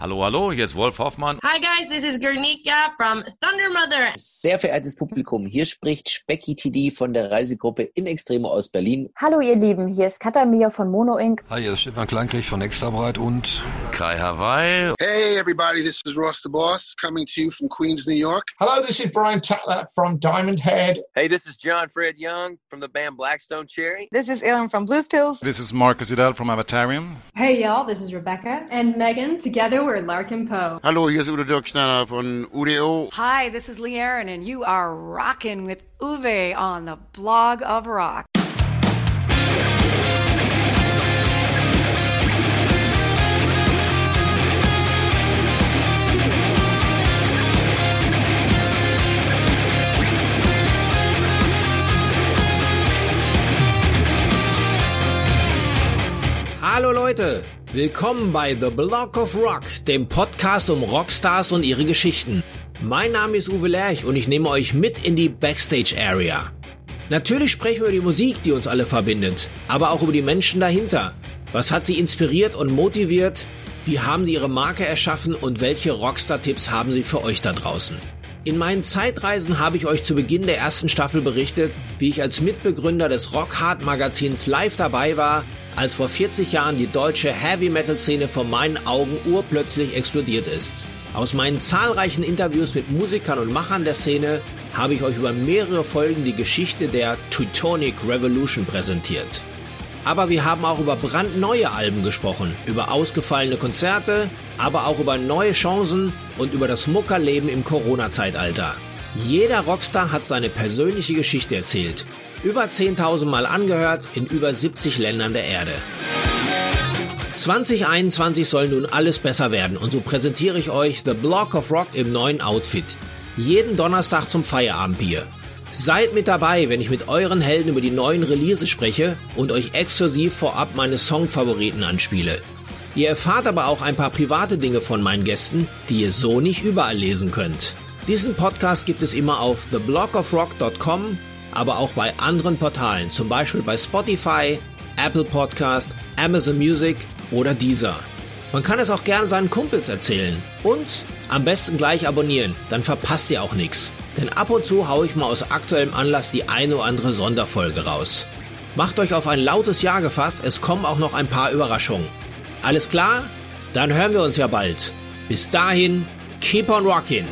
Hallo, hallo, hier ist Wolf Hoffmann. Hi guys, this is Gernika from Thunder Mother. Sehr verehrtes Publikum, hier spricht Specky TD von der Reisegruppe In Extremo aus Berlin. Hallo ihr Lieben, hier ist Katamir von Mono Inc. Hi, hier ist Stefan Kleinkrieg von Extrabreit und Kai Hawaii. Hey everybody, this is Ross the Boss coming to you from Queens, New York. Hello, this is Brian Tatler from Diamond Head. Hey, this is John Fred Young from the band Blackstone Cherry. This is Ellen from Blues Pills. This is Marcus Idel from Avatarium. Hey y'all, this is Rebecca and Megan. Together we're Larkin Poe. Hallo, hier ist Udo Dirkschneider von UDO. Hi, this is Lee Aaron, and you are rocking with Uwe on the blog of rock. Hallo Leute, willkommen bei The Block of Rock, dem Podcast um Rockstars und ihre Geschichten. Mein Name ist Uwe Lerch und ich nehme euch mit in die Backstage Area. Natürlich sprechen wir über die Musik, die uns alle verbindet, aber auch über die Menschen dahinter. Was hat sie inspiriert und motiviert? Wie haben sie ihre Marke erschaffen und welche Rockstar-Tipps haben sie für euch da draußen? In meinen Zeitreisen habe ich euch zu Beginn der ersten Staffel berichtet, wie ich als Mitbegründer des Rock Hard Magazins live dabei war, als vor 40 Jahren die deutsche Heavy Metal Szene vor meinen Augen urplötzlich explodiert ist. Aus meinen zahlreichen Interviews mit Musikern und Machern der Szene habe ich euch über mehrere Folgen die Geschichte der Teutonic Revolution präsentiert. Aber wir haben auch über brandneue Alben gesprochen, über ausgefallene Konzerte, aber auch über neue Chancen und über das Muckerleben im Corona-Zeitalter. Jeder Rockstar hat seine persönliche Geschichte erzählt. Über 10.000 Mal angehört in über 70 Ländern der Erde. 2021 soll nun alles besser werden und so präsentiere ich euch The Block of Rock im neuen Outfit. Jeden Donnerstag zum Feierabendbier. Seid mit dabei, wenn ich mit euren Helden über die neuen Releases spreche und euch exklusiv vorab meine Songfavoriten anspiele. Ihr erfahrt aber auch ein paar private Dinge von meinen Gästen, die ihr so nicht überall lesen könnt. Diesen Podcast gibt es immer auf theblockofrock.com, aber auch bei anderen Portalen, zum Beispiel bei Spotify, Apple Podcast, Amazon Music oder Deezer. Man kann es auch gerne seinen Kumpels erzählen und am besten gleich abonnieren, dann verpasst ihr auch nichts. Denn ab und zu haue ich mal aus aktuellem Anlass die eine oder andere Sonderfolge raus. Macht euch auf ein lautes Jahr gefasst, es kommen auch noch ein paar Überraschungen. Alles klar? Dann hören wir uns ja bald. Bis dahin, keep on rocking!